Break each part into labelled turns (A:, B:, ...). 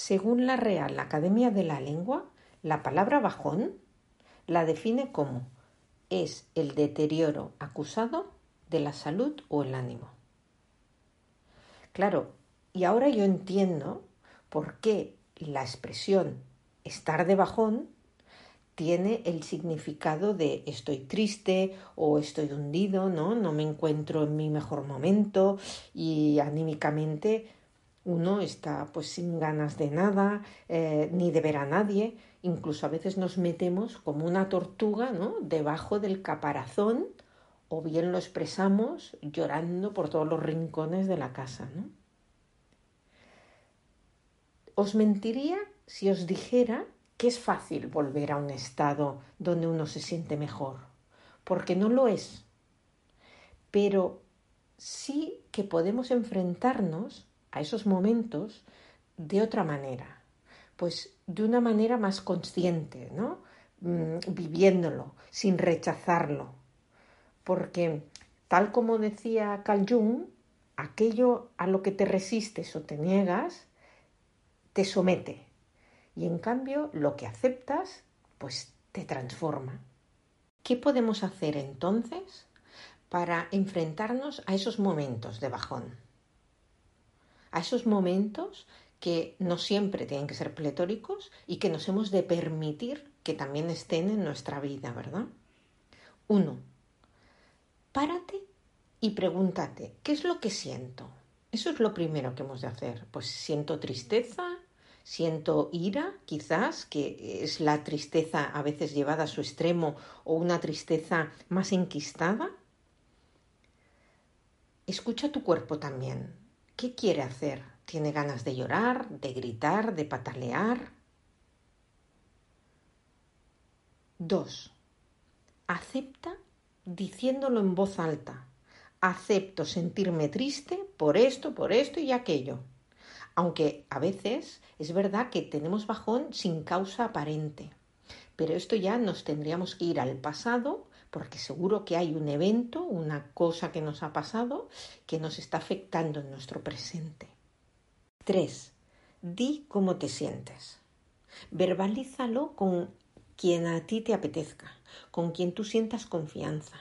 A: Según la Real Academia de la Lengua, la palabra bajón la define como es el deterioro acusado de la salud o el ánimo. Claro, y ahora yo entiendo por qué la expresión estar de bajón tiene el significado de estoy triste o estoy hundido, ¿no? No me encuentro en mi mejor momento y anímicamente uno está pues sin ganas de nada, eh, ni de ver a nadie, incluso a veces nos metemos como una tortuga, ¿no? Debajo del caparazón o bien lo expresamos llorando por todos los rincones de la casa, ¿no? Os mentiría si os dijera que es fácil volver a un estado donde uno se siente mejor, porque no lo es. Pero sí que podemos enfrentarnos a esos momentos de otra manera, pues de una manera más consciente, ¿no? Mm, viviéndolo, sin rechazarlo. Porque, tal como decía Carl Jung, aquello a lo que te resistes o te niegas te somete. Y en cambio, lo que aceptas, pues te transforma. ¿Qué podemos hacer entonces para enfrentarnos a esos momentos de bajón? A esos momentos que no siempre tienen que ser pletóricos y que nos hemos de permitir que también estén en nuestra vida, ¿verdad? Uno, párate y pregúntate, ¿qué es lo que siento? Eso es lo primero que hemos de hacer. Pues siento tristeza, siento ira, quizás, que es la tristeza a veces llevada a su extremo o una tristeza más enquistada. Escucha tu cuerpo también. ¿Qué quiere hacer? ¿Tiene ganas de llorar, de gritar, de patalear? Dos. Acepta diciéndolo en voz alta acepto sentirme triste por esto, por esto y aquello. Aunque a veces es verdad que tenemos bajón sin causa aparente. Pero esto ya nos tendríamos que ir al pasado porque seguro que hay un evento, una cosa que nos ha pasado que nos está afectando en nuestro presente. 3. Di cómo te sientes. Verbalízalo con quien a ti te apetezca, con quien tú sientas confianza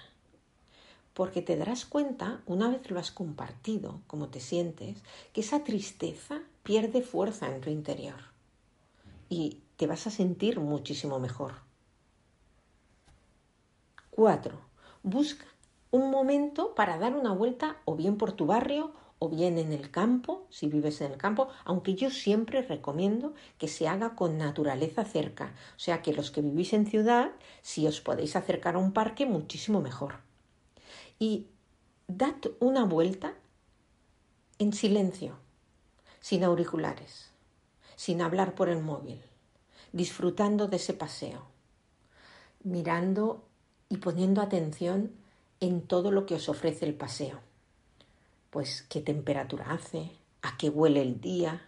A: porque te darás cuenta, una vez lo has compartido, como te sientes, que esa tristeza pierde fuerza en tu interior y te vas a sentir muchísimo mejor. 4. Busca un momento para dar una vuelta o bien por tu barrio o bien en el campo, si vives en el campo, aunque yo siempre recomiendo que se haga con naturaleza cerca. O sea que los que vivís en ciudad, si os podéis acercar a un parque, muchísimo mejor y dad una vuelta en silencio, sin auriculares, sin hablar por el móvil, disfrutando de ese paseo, mirando y poniendo atención en todo lo que os ofrece el paseo. Pues qué temperatura hace, a qué huele el día,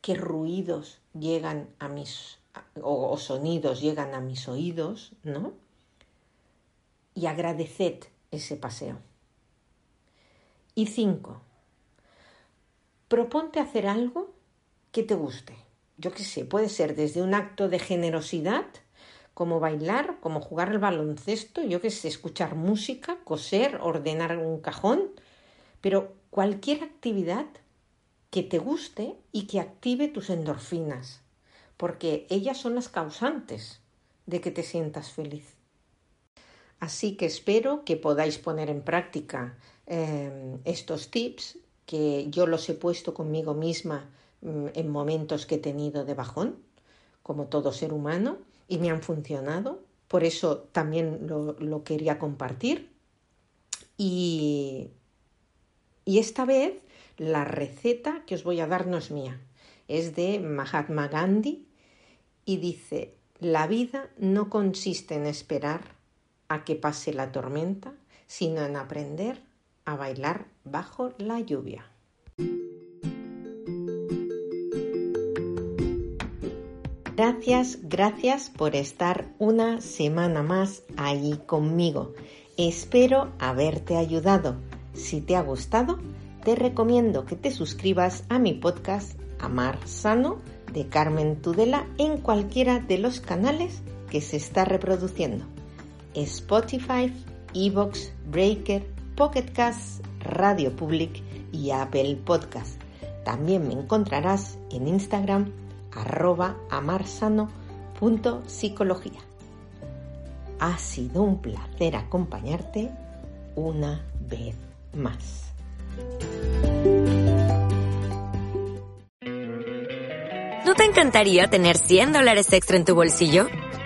A: qué ruidos llegan a mis o, sonidos llegan a mis oídos, ¿no? Y agradeced ese paseo. Y cinco, proponte hacer algo que te guste. Yo qué sé, puede ser desde un acto de generosidad, como bailar, como jugar al baloncesto, yo qué sé, escuchar música, coser, ordenar un cajón, pero cualquier actividad que te guste y que active tus endorfinas, porque ellas son las causantes de que te sientas feliz. Así que espero que podáis poner en práctica eh, estos tips que yo los he puesto conmigo misma mm, en momentos que he tenido de bajón, como todo ser humano, y me han funcionado. Por eso también lo, quería compartir. Y, y esta vez la receta que os voy a dar no es mía, es de Mahatma Gandhi y dice, la vida no consiste en esperar a que pase la tormenta, sino en aprender a bailar bajo la lluvia. Gracias, gracias por estar una semana más ahí conmigo. Espero haberte ayudado. Si te ha gustado, te recomiendo que te suscribas a mi podcast Amar Sano de Carmen Tudela en cualquiera de los canales que se está reproduciendo. Spotify, Evox, Breaker, Pocket Cast, Radio Public y Apple Podcast. También me encontrarás en Instagram arroba amarsano.psicología. Ha sido un placer acompañarte una vez más.
B: ¿No te encantaría tener 100 dólares extra en tu bolsillo?